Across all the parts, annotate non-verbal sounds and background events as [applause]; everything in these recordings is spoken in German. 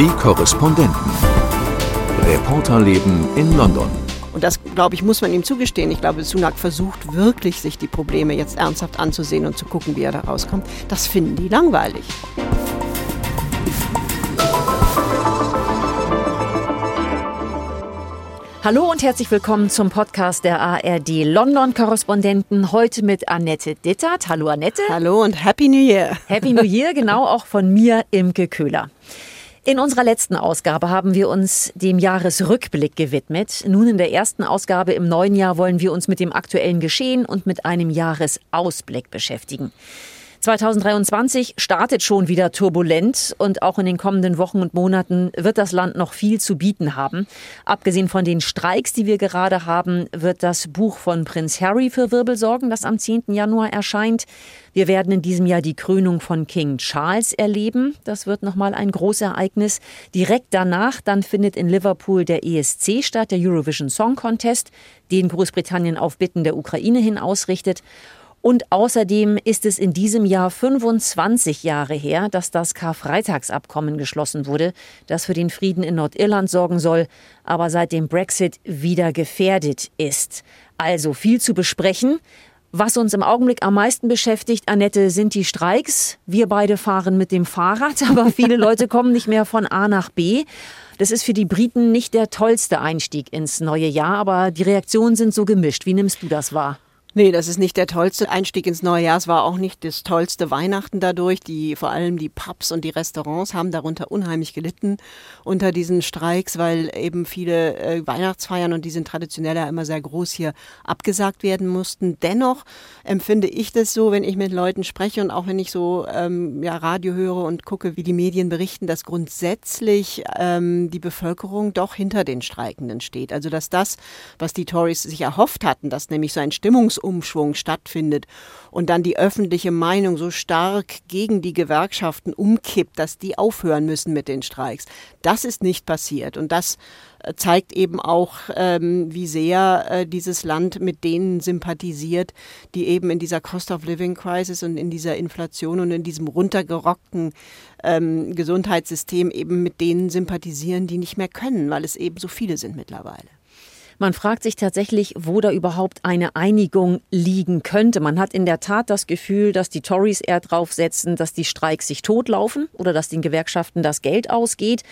Die Korrespondenten. Reporterleben in London. Und das, glaube ich, muss man ihm zugestehen. Ich glaube, Sunak versucht wirklich, sich die Probleme jetzt ernsthaft anzusehen und zu gucken, wie er da rauskommt. Das finden die langweilig. Hallo und herzlich willkommen zum Podcast der ARD London Korrespondenten. Heute mit Annette Dittert. Hallo Annette. Hallo und Happy New Year. Happy New Year, genau auch von mir, Imke Köhler. In unserer letzten Ausgabe haben wir uns dem Jahresrückblick gewidmet. Nun in der ersten Ausgabe im neuen Jahr wollen wir uns mit dem aktuellen Geschehen und mit einem Jahresausblick beschäftigen. 2023 startet schon wieder turbulent und auch in den kommenden Wochen und Monaten wird das Land noch viel zu bieten haben. Abgesehen von den Streiks, die wir gerade haben, wird das Buch von Prinz Harry für Wirbel sorgen, das am 10. Januar erscheint. Wir werden in diesem Jahr die Krönung von King Charles erleben. Das wird nochmal ein Großereignis. Direkt danach dann findet in Liverpool der ESC statt, der Eurovision Song Contest, den Großbritannien auf Bitten der Ukraine hin ausrichtet. Und außerdem ist es in diesem Jahr 25 Jahre her, dass das Karfreitagsabkommen geschlossen wurde, das für den Frieden in Nordirland sorgen soll, aber seit dem Brexit wieder gefährdet ist. Also viel zu besprechen. Was uns im Augenblick am meisten beschäftigt, Annette, sind die Streiks. Wir beide fahren mit dem Fahrrad, [laughs] aber viele Leute kommen nicht mehr von A nach B. Das ist für die Briten nicht der tollste Einstieg ins neue Jahr, aber die Reaktionen sind so gemischt. Wie nimmst du das wahr? Nee, das ist nicht der tollste Einstieg ins neue Jahr. Es war auch nicht das tollste Weihnachten dadurch. Die, vor allem die Pubs und die Restaurants haben darunter unheimlich gelitten unter diesen Streiks, weil eben viele äh, Weihnachtsfeiern und die sind traditionell ja immer sehr groß hier abgesagt werden mussten. Dennoch empfinde ich das so, wenn ich mit Leuten spreche und auch wenn ich so ähm, ja, Radio höre und gucke, wie die Medien berichten, dass grundsätzlich ähm, die Bevölkerung doch hinter den Streikenden steht. Also dass das, was die Tories sich erhofft hatten, dass nämlich so ein Stimmungs Umschwung stattfindet und dann die öffentliche Meinung so stark gegen die Gewerkschaften umkippt, dass die aufhören müssen mit den Streiks. Das ist nicht passiert und das äh, zeigt eben auch, ähm, wie sehr äh, dieses Land mit denen sympathisiert, die eben in dieser Cost of Living Crisis und in dieser Inflation und in diesem runtergerockten ähm, Gesundheitssystem eben mit denen sympathisieren, die nicht mehr können, weil es eben so viele sind mittlerweile. Man fragt sich tatsächlich, wo da überhaupt eine Einigung liegen könnte. Man hat in der Tat das Gefühl, dass die Tories eher draufsetzen, dass die Streiks sich totlaufen oder dass den Gewerkschaften das Geld ausgeht.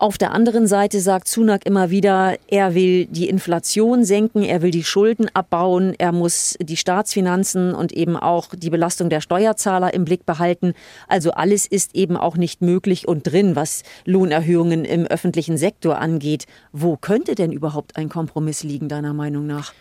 Auf der anderen Seite sagt Sunak immer wieder, er will die Inflation senken, er will die Schulden abbauen, er muss die Staatsfinanzen und eben auch die Belastung der Steuerzahler im Blick behalten. Also alles ist eben auch nicht möglich und drin, was Lohnerhöhungen im öffentlichen Sektor angeht. Wo könnte denn überhaupt ein Kompromiss liegen, deiner Meinung nach?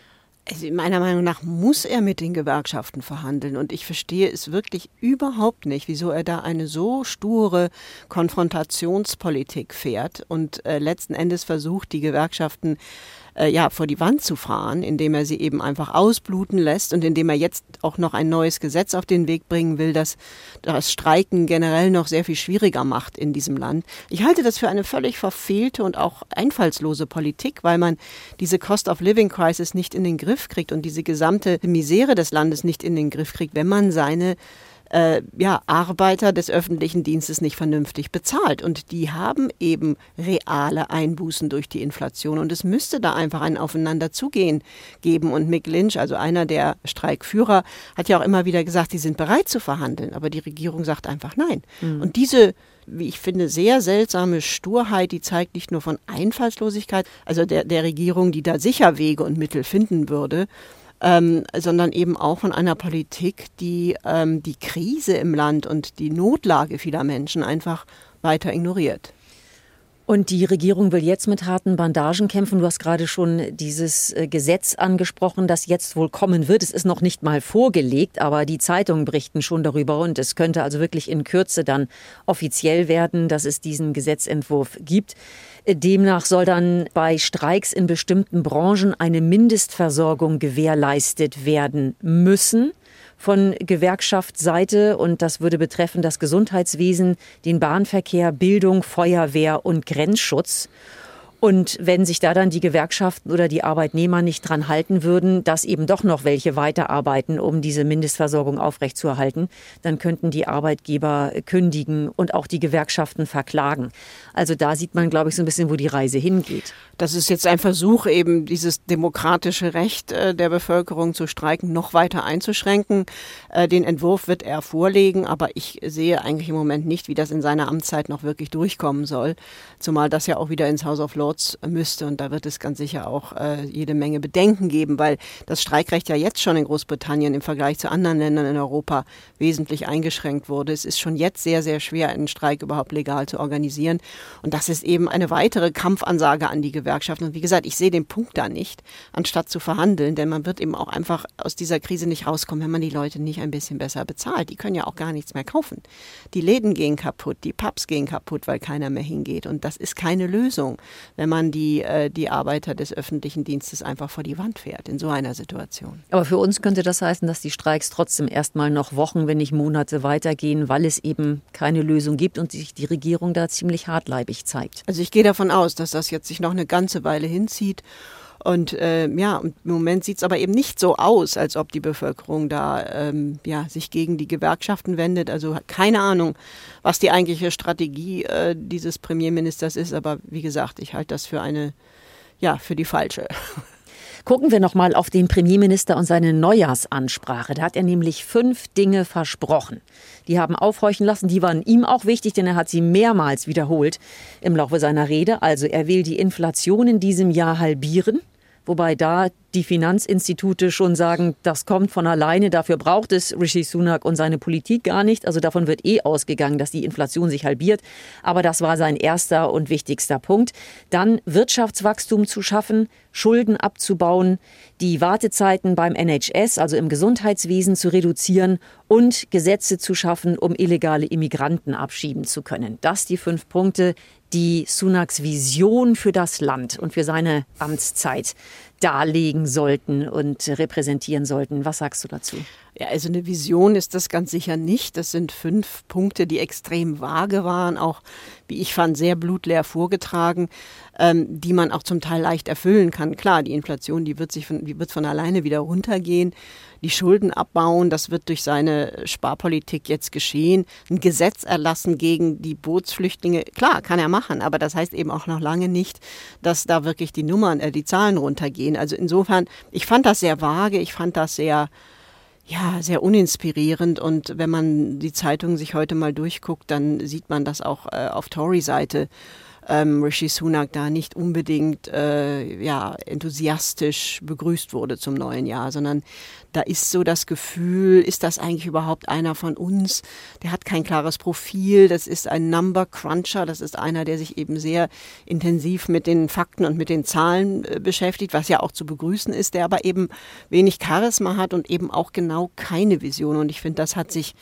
Also meiner Meinung nach muss er mit den Gewerkschaften verhandeln. Und ich verstehe es wirklich überhaupt nicht, wieso er da eine so sture Konfrontationspolitik fährt und äh, letzten Endes versucht, die Gewerkschaften äh, ja, vor die Wand zu fahren, indem er sie eben einfach ausbluten lässt und indem er jetzt auch noch ein neues Gesetz auf den Weg bringen will, das das Streiken generell noch sehr viel schwieriger macht in diesem Land. Ich halte das für eine völlig verfehlte und auch einfallslose Politik, weil man diese Cost of Living Crisis nicht in den Griff kriegt und diese gesamte Misere des Landes nicht in den Griff kriegt, wenn man seine äh, ja, Arbeiter des öffentlichen Dienstes nicht vernünftig bezahlt. Und die haben eben reale Einbußen durch die Inflation. Und es müsste da einfach ein Aufeinanderzugehen geben. Und Mick Lynch, also einer der Streikführer, hat ja auch immer wieder gesagt, sie sind bereit zu verhandeln. Aber die Regierung sagt einfach nein. Mhm. Und diese wie ich finde, sehr seltsame Sturheit, die zeigt nicht nur von Einfallslosigkeit, also der, der Regierung, die da sicher Wege und Mittel finden würde, ähm, sondern eben auch von einer Politik, die ähm, die Krise im Land und die Notlage vieler Menschen einfach weiter ignoriert. Und die Regierung will jetzt mit harten Bandagen kämpfen. Du hast gerade schon dieses äh, Gesetz angesprochen, das jetzt wohl kommen wird. Es ist noch nicht mal vorgelegt, aber die Zeitungen berichten schon darüber und es könnte also wirklich in Kürze dann offiziell werden, dass es diesen Gesetzentwurf gibt. Demnach soll dann bei Streiks in bestimmten Branchen eine Mindestversorgung gewährleistet werden müssen von Gewerkschaftsseite und das würde betreffen das Gesundheitswesen, den Bahnverkehr, Bildung, Feuerwehr und Grenzschutz. Und wenn sich da dann die Gewerkschaften oder die Arbeitnehmer nicht dran halten würden, dass eben doch noch welche weiterarbeiten, um diese Mindestversorgung aufrechtzuerhalten, dann könnten die Arbeitgeber kündigen und auch die Gewerkschaften verklagen. Also da sieht man, glaube ich, so ein bisschen, wo die Reise hingeht. Das ist jetzt ein Versuch, eben dieses demokratische Recht äh, der Bevölkerung zu streiken noch weiter einzuschränken. Äh, den Entwurf wird er vorlegen, aber ich sehe eigentlich im Moment nicht, wie das in seiner Amtszeit noch wirklich durchkommen soll. Zumal das ja auch wieder ins House of Lords Lords müsste. Und da wird es ganz sicher auch äh, jede Menge Bedenken geben, weil das Streikrecht ja jetzt schon in Großbritannien im Vergleich zu anderen Ländern in Europa wesentlich eingeschränkt wurde. Es ist schon jetzt sehr, sehr schwer, einen Streik überhaupt legal zu organisieren. Und das ist eben eine weitere Kampfansage an die Gewerkschaften. Und wie gesagt, ich sehe den Punkt da nicht, anstatt zu verhandeln, denn man wird eben auch einfach aus dieser Krise nicht rauskommen, wenn man die Leute nicht ein bisschen besser bezahlt. Die können ja auch gar nichts mehr kaufen. Die Läden gehen kaputt, die Pubs gehen kaputt, weil keiner mehr hingeht. Und das ist keine Lösung wenn man die, äh, die Arbeiter des öffentlichen Dienstes einfach vor die Wand fährt in so einer Situation. Aber für uns könnte das heißen, dass die Streiks trotzdem erstmal noch Wochen, wenn nicht Monate weitergehen, weil es eben keine Lösung gibt und sich die Regierung da ziemlich hartleibig zeigt. Also ich gehe davon aus, dass das jetzt sich noch eine ganze Weile hinzieht und äh, ja, im Moment sieht es aber eben nicht so aus, als ob die Bevölkerung da ähm, ja, sich gegen die Gewerkschaften wendet. Also keine Ahnung, was die eigentliche Strategie äh, dieses Premierministers ist. Aber wie gesagt, ich halte das für eine, ja, für die falsche. [laughs] Gucken wir nochmal auf den Premierminister und seine Neujahrsansprache. Da hat er nämlich fünf Dinge versprochen. Die haben aufhorchen lassen, die waren ihm auch wichtig, denn er hat sie mehrmals wiederholt im Laufe seiner Rede. Also er will die Inflation in diesem Jahr halbieren wobei da die Finanzinstitute schon sagen, das kommt von alleine, dafür braucht es Rishi Sunak und seine Politik gar nicht. Also davon wird eh ausgegangen, dass die Inflation sich halbiert. Aber das war sein erster und wichtigster Punkt. Dann Wirtschaftswachstum zu schaffen, Schulden abzubauen, die Wartezeiten beim NHS, also im Gesundheitswesen zu reduzieren und Gesetze zu schaffen, um illegale Immigranten abschieben zu können. Das die fünf Punkte, die Sunaks Vision für das Land und für seine Amtszeit darlegen sollten und repräsentieren sollten. Was sagst du dazu? Ja, also eine Vision ist das ganz sicher nicht. Das sind fünf Punkte, die extrem vage waren, auch, wie ich fand, sehr blutleer vorgetragen, ähm, die man auch zum Teil leicht erfüllen kann. Klar, die Inflation, die wird sich von, die wird von alleine wieder runtergehen. Die Schulden abbauen, das wird durch seine Sparpolitik jetzt geschehen. Ein Gesetz erlassen gegen die Bootsflüchtlinge, klar, kann er machen, aber das heißt eben auch noch lange nicht, dass da wirklich die Nummern, äh, die Zahlen runtergehen. Also insofern, ich fand das sehr vage, ich fand das sehr, ja, sehr uninspirierend. Und wenn man die Zeitung sich heute mal durchguckt, dann sieht man das auch äh, auf Tory-Seite ähm, Rishi Sunak da nicht unbedingt äh, ja, enthusiastisch begrüßt wurde zum neuen Jahr, sondern da ist so das Gefühl, ist das eigentlich überhaupt einer von uns? Der hat kein klares Profil, das ist ein Number Cruncher, das ist einer, der sich eben sehr intensiv mit den Fakten und mit den Zahlen äh, beschäftigt, was ja auch zu begrüßen ist, der aber eben wenig Charisma hat und eben auch genau keine Vision. Und ich finde, das hat sich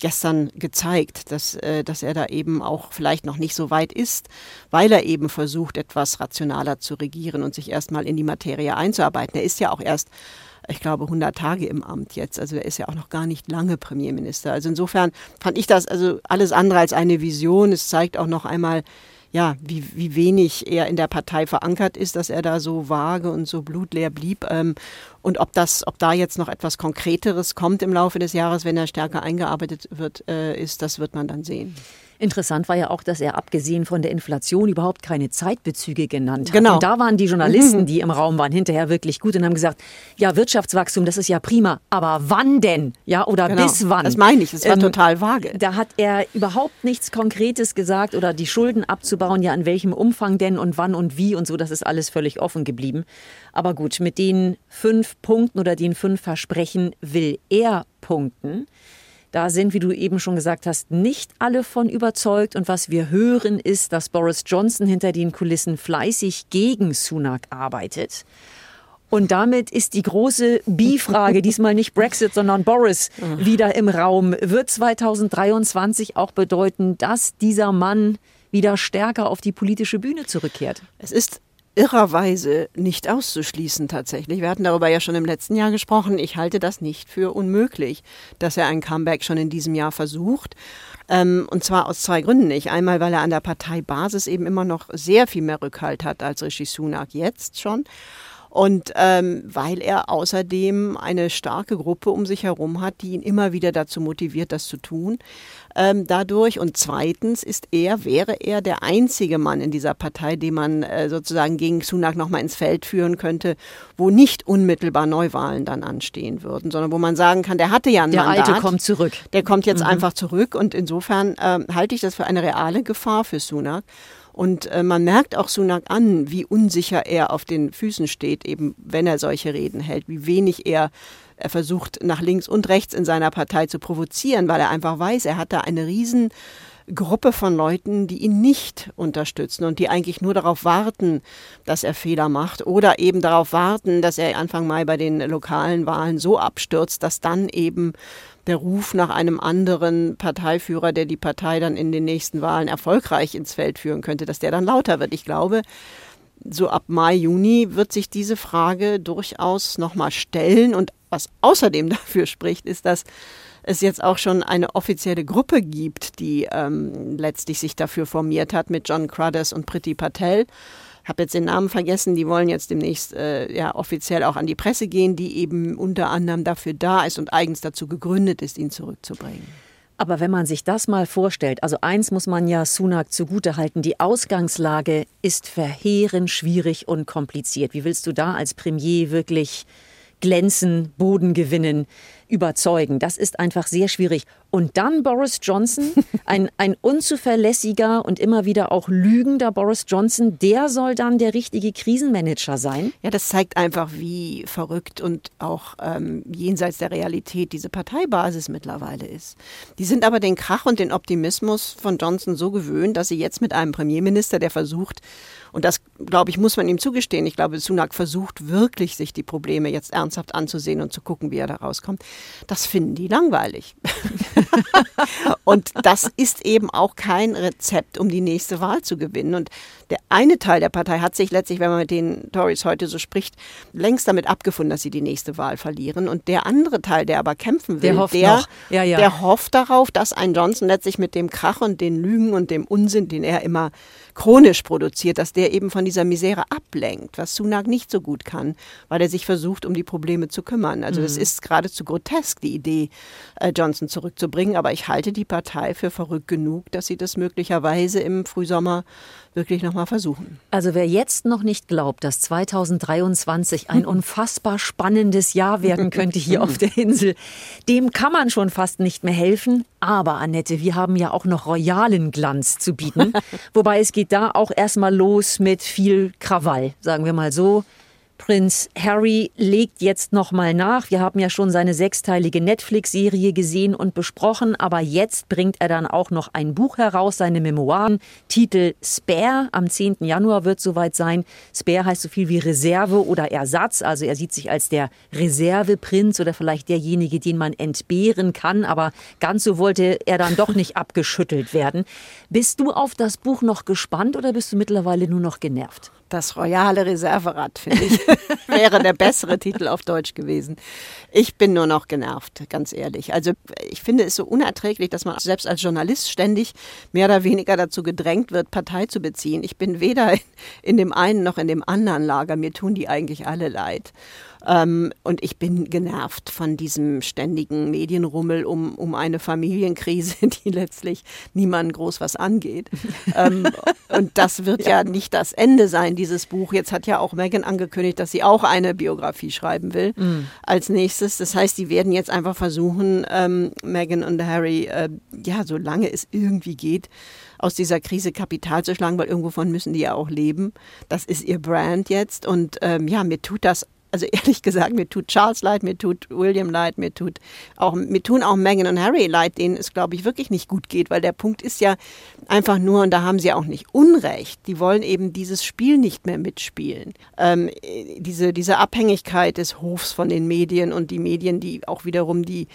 gestern gezeigt, dass, äh, dass er da eben auch vielleicht noch nicht so weit ist, weil er eben versucht, etwas rationaler zu regieren und sich erstmal in die Materie einzuarbeiten. Er ist ja auch erst ich glaube, 100 Tage im Amt jetzt. Also er ist ja auch noch gar nicht lange Premierminister. Also insofern fand ich das also alles andere als eine Vision. Es zeigt auch noch einmal, ja, wie, wie wenig er in der Partei verankert ist, dass er da so vage und so blutleer blieb. Ähm, und ob das, ob da jetzt noch etwas Konkreteres kommt im Laufe des Jahres, wenn er stärker eingearbeitet wird, äh, ist, das wird man dann sehen. Interessant war ja auch, dass er abgesehen von der Inflation überhaupt keine Zeitbezüge genannt hat. Genau. Und da waren die Journalisten, [laughs] die im Raum waren, hinterher wirklich gut und haben gesagt, ja, Wirtschaftswachstum, das ist ja prima, aber wann denn? Ja, oder genau. bis wann? Das meine ich, das war ähm, total vage. Da hat er überhaupt nichts Konkretes gesagt oder die Schulden abzubauen, ja, in welchem Umfang denn und wann und wie und so, das ist alles völlig offen geblieben. Aber gut, mit den fünf Punkten oder den fünf Versprechen will er punkten. Da sind, wie du eben schon gesagt hast, nicht alle von überzeugt. Und was wir hören, ist, dass Boris Johnson hinter den Kulissen fleißig gegen Sunak arbeitet. Und damit ist die große B-Frage, diesmal nicht Brexit, sondern Boris, wieder im Raum. Wird 2023 auch bedeuten, dass dieser Mann wieder stärker auf die politische Bühne zurückkehrt? Es ist irrerweise nicht auszuschließen tatsächlich. Wir hatten darüber ja schon im letzten Jahr gesprochen. Ich halte das nicht für unmöglich, dass er ein Comeback schon in diesem Jahr versucht. Ähm, und zwar aus zwei Gründen nicht. Einmal, weil er an der Parteibasis eben immer noch sehr viel mehr Rückhalt hat als Rishi Sunak jetzt schon. Und ähm, weil er außerdem eine starke Gruppe um sich herum hat, die ihn immer wieder dazu motiviert, das zu tun. Ähm, dadurch. Und zweitens ist er, wäre er der einzige Mann in dieser Partei, den man äh, sozusagen gegen Sunak nochmal ins Feld führen könnte, wo nicht unmittelbar Neuwahlen dann anstehen würden, sondern wo man sagen kann, der hatte ja ein der Mandat. Der Alte kommt zurück. Der kommt jetzt mhm. einfach zurück. Und insofern äh, halte ich das für eine reale Gefahr für Sunak. Und äh, man merkt auch Sunak an, wie unsicher er auf den Füßen steht, eben wenn er solche Reden hält, wie wenig er, er versucht, nach links und rechts in seiner Partei zu provozieren, weil er einfach weiß, er hat da eine riesen Gruppe von Leuten, die ihn nicht unterstützen und die eigentlich nur darauf warten, dass er Fehler macht oder eben darauf warten, dass er Anfang Mai bei den lokalen Wahlen so abstürzt, dass dann eben der Ruf nach einem anderen Parteiführer, der die Partei dann in den nächsten Wahlen erfolgreich ins Feld führen könnte, dass der dann lauter wird. Ich glaube, so ab Mai, Juni wird sich diese Frage durchaus nochmal stellen. Und was außerdem [laughs] dafür spricht, ist, dass es jetzt auch schon eine offizielle Gruppe gibt, die ähm, letztlich sich dafür formiert hat mit John Cruddas und Priti Patel habe jetzt den Namen vergessen, die wollen jetzt demnächst äh, ja offiziell auch an die Presse gehen, die eben unter anderem dafür da ist und eigens dazu gegründet ist, ihn zurückzubringen. Aber wenn man sich das mal vorstellt, also eins muss man ja Sunak zugutehalten, die Ausgangslage ist verheerend schwierig und kompliziert. Wie willst du da als Premier wirklich glänzen, Boden gewinnen? Überzeugen. Das ist einfach sehr schwierig. Und dann Boris Johnson, [laughs] ein, ein unzuverlässiger und immer wieder auch lügender Boris Johnson, der soll dann der richtige Krisenmanager sein? Ja, das zeigt einfach, wie verrückt und auch ähm, jenseits der Realität diese Parteibasis mittlerweile ist. Die sind aber den Krach und den Optimismus von Johnson so gewöhnt, dass sie jetzt mit einem Premierminister, der versucht, und das, glaube ich, muss man ihm zugestehen. Ich glaube, Sunak versucht wirklich, sich die Probleme jetzt ernsthaft anzusehen und zu gucken, wie er da rauskommt. Das finden die langweilig. [laughs] und das ist eben auch kein Rezept, um die nächste Wahl zu gewinnen. Und der eine Teil der Partei hat sich letztlich, wenn man mit den Tories heute so spricht, längst damit abgefunden, dass sie die nächste Wahl verlieren. Und der andere Teil, der aber kämpfen will, der hofft, der, ja, ja. der hofft darauf, dass ein Johnson letztlich mit dem Krach und den Lügen und dem Unsinn, den er immer chronisch produziert, dass der eben von dieser Misere ablenkt, was Sunak nicht so gut kann, weil er sich versucht, um die Probleme zu kümmern. Also das mhm. ist geradezu grotesk, die Idee, äh, Johnson zurückzubringen. Aber ich halte die Partei für verrückt genug, dass sie das möglicherweise im Frühsommer wirklich nochmal versuchen. Also wer jetzt noch nicht glaubt, dass 2023 ein [laughs] unfassbar spannendes Jahr werden könnte hier auf der Insel, dem kann man schon fast nicht mehr helfen. Aber Annette, wir haben ja auch noch royalen Glanz zu bieten. [laughs] Wobei es geht da auch erstmal los mit viel Krawall, sagen wir mal so. Prinz Harry legt jetzt nochmal nach. Wir haben ja schon seine sechsteilige Netflix-Serie gesehen und besprochen, aber jetzt bringt er dann auch noch ein Buch heraus, seine Memoiren. Titel Spare. Am 10. Januar wird soweit sein. Spare heißt so viel wie Reserve oder Ersatz. Also er sieht sich als der Reserveprinz oder vielleicht derjenige, den man entbehren kann. Aber ganz so wollte er dann doch nicht [laughs] abgeschüttelt werden. Bist du auf das Buch noch gespannt oder bist du mittlerweile nur noch genervt? Das royale Reserverad, finde ich, [laughs] wäre der bessere Titel auf Deutsch gewesen. Ich bin nur noch genervt, ganz ehrlich. Also ich finde es so unerträglich, dass man selbst als Journalist ständig mehr oder weniger dazu gedrängt wird, Partei zu beziehen. Ich bin weder in dem einen noch in dem anderen Lager. Mir tun die eigentlich alle leid. Ähm, und ich bin genervt von diesem ständigen Medienrummel um, um eine Familienkrise, [laughs] die letztlich niemanden groß was angeht. ähm, und das wird ja. ja. nicht das Ende sein, dieses Buch. Jetzt hat ja auch Megan angekündigt, dass sie auch eine Biografie schreiben will mhm. als nächstes. Das heißt, die werden jetzt einfach versuchen, ähm, Meghan und Harry, äh, ja, solange es irgendwie geht, aus dieser Krise Kapital zu schlagen, weil irgendwovon müssen die ja auch leben. Das ist ihr Brand jetzt. Und ähm, ja, mir tut das also [laughs] ehrlich gesagt, mir tut Charles leid, mir tut William leid, mir tut auch, mir tun auch Meghan und Harry leid, denen es, glaube ich, wirklich nicht gut geht, weil der Punkt ist ja einfach nur, und da haben sie auch nicht Unrecht, die wollen eben dieses Spiel nicht mehr mitspielen. Ähm, diese, diese Abhängigkeit des Hofs von den Medien und die Medien, die auch wiederum die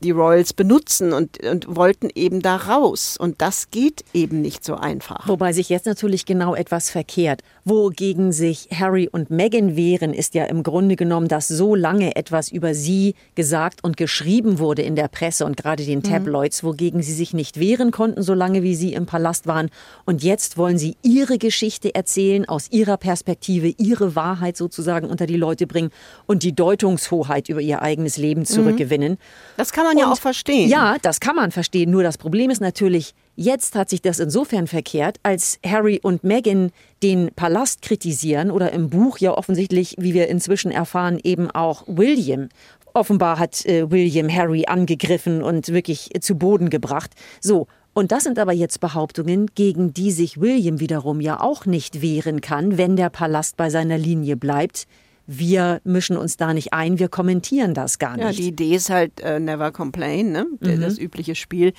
die Royals benutzen und, und wollten eben da raus. Und das geht eben nicht so einfach. Wobei sich jetzt natürlich genau etwas verkehrt. Wogegen sich Harry und Meghan wehren, ist ja im Grunde genommen, dass so lange etwas über sie gesagt und geschrieben wurde in der Presse und gerade den mhm. Tabloids, wogegen sie sich nicht wehren konnten, solange wie sie im Palast waren. Und jetzt wollen sie ihre Geschichte erzählen, aus ihrer Perspektive, ihre Wahrheit sozusagen unter die Leute bringen und die Deutungshoheit über ihr eigenes Leben mhm. zurückgewinnen. Das kann man man ja auch verstehen. Ja, das kann man verstehen. Nur das Problem ist natürlich, jetzt hat sich das insofern verkehrt, als Harry und Meghan den Palast kritisieren oder im Buch ja offensichtlich, wie wir inzwischen erfahren, eben auch William. Offenbar hat äh, William Harry angegriffen und wirklich zu Boden gebracht. So, und das sind aber jetzt Behauptungen, gegen die sich William wiederum ja auch nicht wehren kann, wenn der Palast bei seiner Linie bleibt wir mischen uns da nicht ein, wir kommentieren das gar nicht. Ja, die Idee ist halt äh, never complain, ne? Mhm. das übliche Spiel,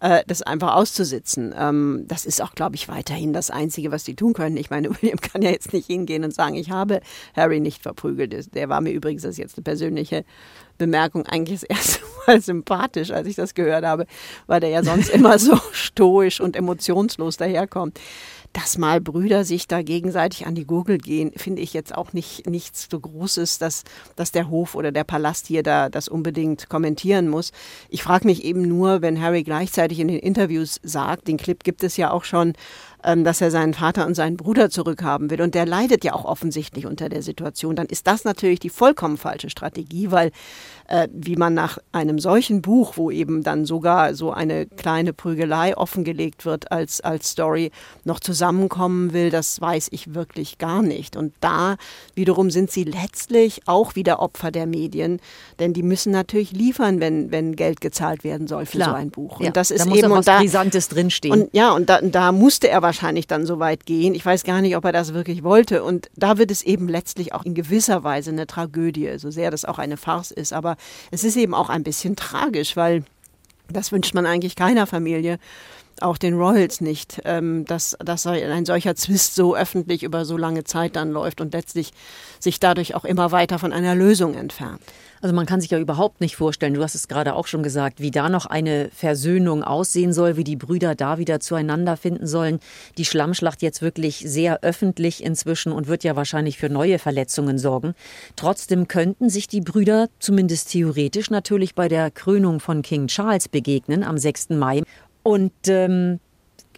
äh, das einfach auszusitzen. Ähm, das ist auch, glaube ich, weiterhin das Einzige, was die tun können. Ich meine, [laughs] William kann ja jetzt nicht hingehen und sagen, ich habe Harry nicht verprügelt. Der war mir übrigens, das ist jetzt eine persönliche Bemerkung, eigentlich das [laughs] erste Mal sympathisch, als ich das gehört habe, weil der ja sonst [laughs] immer so stoisch und emotionslos daherkommt dass mal Brüder sich da gegenseitig an die Gurgel gehen, finde ich jetzt auch nicht nichts so Großes, dass, dass der Hof oder der Palast hier da das unbedingt kommentieren muss. Ich frage mich eben nur, wenn Harry gleichzeitig in den Interviews sagt, den Clip gibt es ja auch schon, dass er seinen Vater und seinen Bruder zurückhaben will. Und der leidet ja auch offensichtlich unter der Situation. Dann ist das natürlich die vollkommen falsche Strategie, weil äh, wie man nach einem solchen Buch, wo eben dann sogar so eine kleine Prügelei offengelegt wird als, als Story, noch zusammenkommen will, das weiß ich wirklich gar nicht. Und da wiederum sind sie letztlich auch wieder Opfer der Medien, denn die müssen natürlich liefern, wenn, wenn Geld gezahlt werden soll für Klar. so ein Buch. Und ja, das ist da muss eben was da, Brisantes drinstehen. Und ja, und da, da musste er wahrscheinlich dann so weit gehen. Ich weiß gar nicht, ob er das wirklich wollte. Und da wird es eben letztlich auch in gewisser Weise eine Tragödie, so sehr das auch eine Farce ist. Aber es ist eben auch ein bisschen tragisch, weil das wünscht man eigentlich keiner Familie auch den Royals nicht, ähm, dass, dass ein solcher Zwist so öffentlich über so lange Zeit dann läuft und letztlich sich dadurch auch immer weiter von einer Lösung entfernt. Also man kann sich ja überhaupt nicht vorstellen, du hast es gerade auch schon gesagt, wie da noch eine Versöhnung aussehen soll, wie die Brüder da wieder zueinander finden sollen. Die Schlammschlacht jetzt wirklich sehr öffentlich inzwischen und wird ja wahrscheinlich für neue Verletzungen sorgen. Trotzdem könnten sich die Brüder zumindest theoretisch natürlich bei der Krönung von King Charles begegnen am 6. Mai. Und ähm,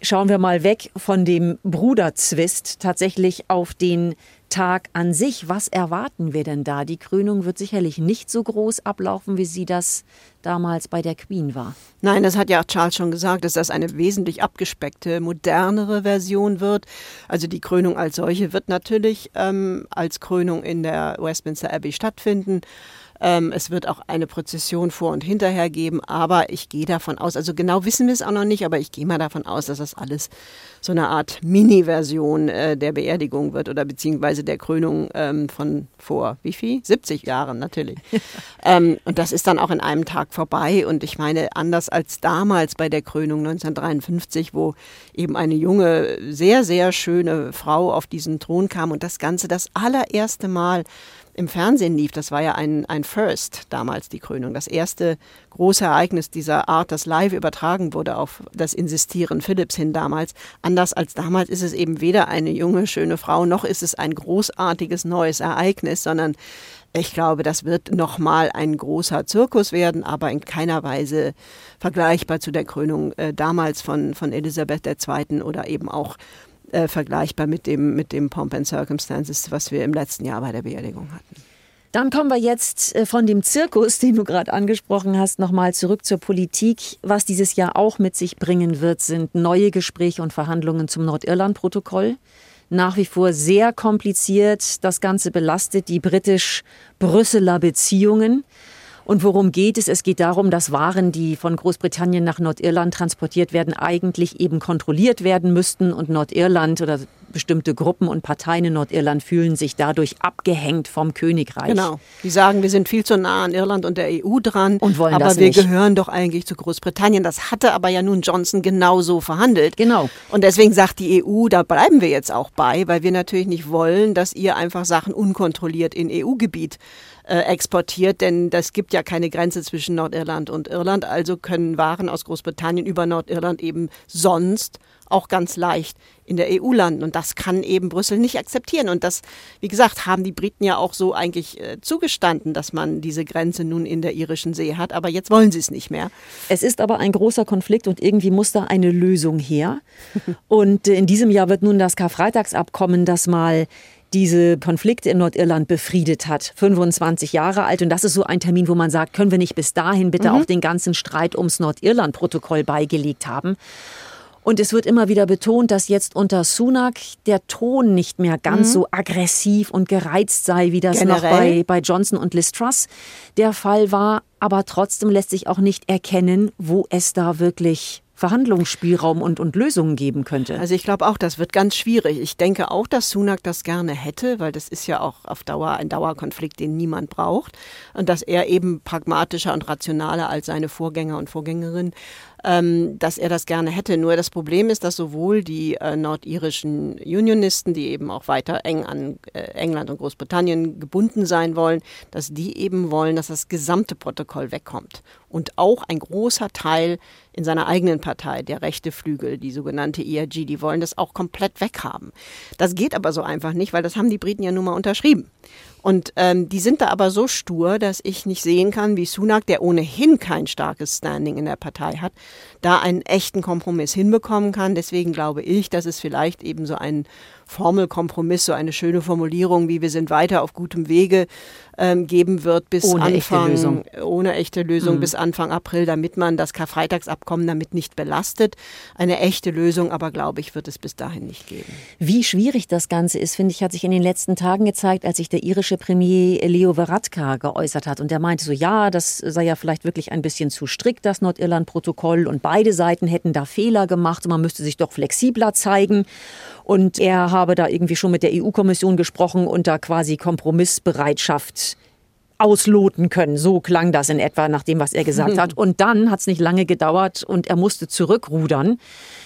schauen wir mal weg von dem Bruderzwist tatsächlich auf den Tag an sich. Was erwarten wir denn da? Die Krönung wird sicherlich nicht so groß ablaufen, wie sie das damals bei der Queen war. Nein, das hat ja auch Charles schon gesagt, dass das eine wesentlich abgespeckte, modernere Version wird. Also die Krönung als solche wird natürlich ähm, als Krönung in der Westminster Abbey stattfinden. Ähm, es wird auch eine Prozession vor und hinterher geben, aber ich gehe davon aus, also genau wissen wir es auch noch nicht, aber ich gehe mal davon aus, dass das alles so eine Art Mini-Version äh, der Beerdigung wird oder beziehungsweise der Krönung ähm, von vor wie viel? 70 Jahren natürlich. [laughs] ähm, und das ist dann auch in einem Tag vorbei und ich meine, anders als damals bei der Krönung 1953, wo eben eine junge, sehr, sehr schöne Frau auf diesen Thron kam und das Ganze das allererste Mal im Fernsehen lief. Das war ja ein, ein First damals, die Krönung. Das erste große Ereignis dieser Art, das live übertragen wurde auf das Insistieren Philipps hin damals. Anders als damals ist es eben weder eine junge, schöne Frau, noch ist es ein großartiges neues Ereignis, sondern ich glaube, das wird nochmal ein großer Zirkus werden, aber in keiner Weise vergleichbar zu der Krönung äh, damals von, von Elisabeth II. oder eben auch äh, vergleichbar mit dem, mit dem Pomp and Circumstances, was wir im letzten Jahr bei der Beerdigung hatten. Dann kommen wir jetzt äh, von dem Zirkus, den du gerade angesprochen hast, nochmal zurück zur Politik. Was dieses Jahr auch mit sich bringen wird, sind neue Gespräche und Verhandlungen zum Nordirland-Protokoll. Nach wie vor sehr kompliziert. Das Ganze belastet die britisch-Brüsseler Beziehungen. Und worum geht es? Es geht darum, dass Waren, die von Großbritannien nach Nordirland transportiert werden, eigentlich eben kontrolliert werden müssten und Nordirland oder bestimmte Gruppen und Parteien in Nordirland fühlen sich dadurch abgehängt vom Königreich. Genau. Die sagen, wir sind viel zu nah an Irland und der EU dran. Und wollen aber das wir nicht. gehören doch eigentlich zu Großbritannien. Das hatte aber ja nun Johnson genauso verhandelt. Genau. Und deswegen sagt die EU, da bleiben wir jetzt auch bei, weil wir natürlich nicht wollen, dass ihr einfach Sachen unkontrolliert in EU-Gebiet äh, exportiert, denn das gibt ja keine Grenze zwischen Nordirland und Irland. Also können Waren aus Großbritannien über Nordirland eben sonst auch ganz leicht in der EU landen. Und das kann eben Brüssel nicht akzeptieren. Und das, wie gesagt, haben die Briten ja auch so eigentlich äh, zugestanden, dass man diese Grenze nun in der irischen See hat. Aber jetzt wollen sie es nicht mehr. Es ist aber ein großer Konflikt und irgendwie muss da eine Lösung her. [laughs] Und äh, in diesem Jahr wird nun das Karfreitagsabkommen, das mal diese Konflikte in Nordirland befriedet hat, 25 Jahre alt. Und das ist so ein Termin, wo man sagt, können wir nicht bis dahin bitte auch den ganzen Streit ums Nordirland-Protokoll beigelegt haben. Und es wird immer wieder betont, dass jetzt unter Sunak der Ton nicht mehr ganz so aggressiv und gereizt sei, wie das noch Generell? bei, bei Johnson und Liz Truss der Fall war. Aber trotzdem lässt sich auch nicht erkennen, wo es da wirklich Verhandlungsspielraum und, und Lösungen geben könnte. Also ich glaube auch, das wird ganz schwierig. Ich denke auch, dass Sunak das gerne hätte, weil das ist ja auch auf Dauer ein Dauerkonflikt, den niemand braucht. Und dass er eben pragmatischer und rationaler als seine Vorgänger und Vorgängerinnen, ähm, dass er das gerne hätte. Nur das Problem ist, dass sowohl die äh, nordirischen Unionisten, die eben auch weiter eng an äh, England und Großbritannien gebunden sein wollen, dass die eben wollen, dass das gesamte Protokoll wegkommt. Und auch ein großer Teil in seiner eigenen Partei, der rechte Flügel, die sogenannte ERG, die wollen das auch komplett weghaben. Das geht aber so einfach nicht, weil das haben die Briten ja nun mal unterschrieben. Und ähm, die sind da aber so stur, dass ich nicht sehen kann, wie Sunak, der ohnehin kein starkes Standing in der Partei hat, da einen echten Kompromiss hinbekommen kann. Deswegen glaube ich, dass es vielleicht eben so ein Formelkompromiss, so eine schöne Formulierung, wie wir sind weiter auf gutem Wege ähm, geben wird bis Ohne echte Anfang, Lösung. ohne echte Lösung bis Anfang April, damit man das Karfreitagsabkommen damit nicht belastet. Eine echte Lösung, aber glaube ich, wird es bis dahin nicht geben. Wie schwierig das Ganze ist, finde ich, hat sich in den letzten Tagen gezeigt, als sich der irische Premier Leo Varadkar geäußert hat. Und der meinte so, ja, das sei ja vielleicht wirklich ein bisschen zu strikt, das Nordirland-Protokoll. Und beide Seiten hätten da Fehler gemacht und man müsste sich doch flexibler zeigen. Und er habe da irgendwie schon mit der EU-Kommission gesprochen und da quasi Kompromissbereitschaft ausloten können. So klang das in etwa nach dem, was er gesagt [laughs] hat. Und dann hat es nicht lange gedauert und er musste zurückrudern.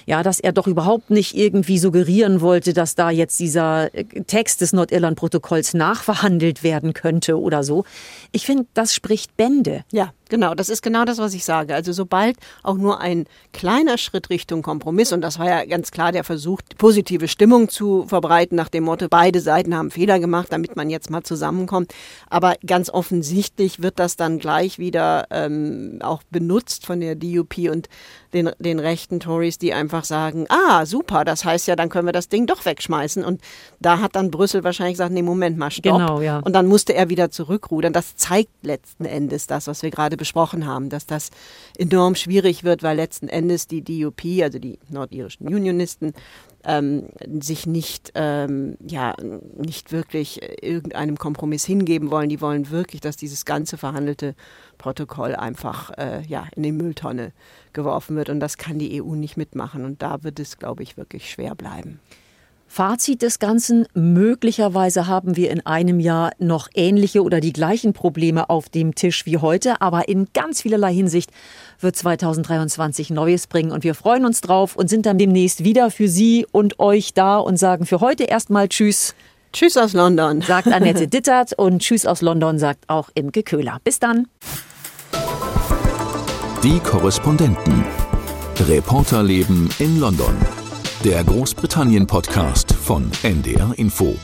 Ja, dass er doch überhaupt nicht irgendwie suggerieren wollte, dass da jetzt dieser äh, Text des Nordirland-Protokolls nachverhandelt werden könnte oder so. Ich finde, das spricht Bände. Ja, genau. Das ist genau das, was ich sage. Also sobald auch nur ein kleiner Schritt Richtung Kompromiss, und das war ja ganz klar der Versuch, positive Stimmung zu verbreiten nach dem Motto, beide Seiten haben Fehler gemacht, damit man jetzt mal zusammenkommt. Aber ganz offensichtlich wird das dann gleich wieder ähm, auch benutzt von der DUP und den, den rechten Tories, die einfach sagen, ah, super, das heißt ja, dann können wir das Ding doch wegschmeißen. Und da hat dann Brüssel wahrscheinlich gesagt, nee, Moment mal, stopp. Genau, ja. Und dann musste er wieder zurückrudern. Das zeigt letzten Endes das, was wir gerade besprochen haben, dass das enorm schwierig wird, weil letzten Endes die DUP, also die nordirischen Unionisten, ähm, sich nicht, ähm, ja, nicht wirklich irgendeinem Kompromiss hingeben wollen. Die wollen wirklich, dass dieses ganze verhandelte Protokoll einfach äh, ja, in die Mülltonne geworfen wird. Und das kann die EU nicht mitmachen. Und da wird es, glaube ich, wirklich schwer bleiben. Fazit des Ganzen, möglicherweise haben wir in einem Jahr noch ähnliche oder die gleichen Probleme auf dem Tisch wie heute, aber in ganz vielerlei Hinsicht wird 2023 Neues bringen und wir freuen uns drauf und sind dann demnächst wieder für Sie und euch da und sagen für heute erstmal Tschüss, Tschüss aus London. sagt Annette [laughs] Dittert und Tschüss aus London sagt auch Imke Köhler. Bis dann. Die Korrespondenten. Reporterleben in London. Der Großbritannien-Podcast von NDR Info.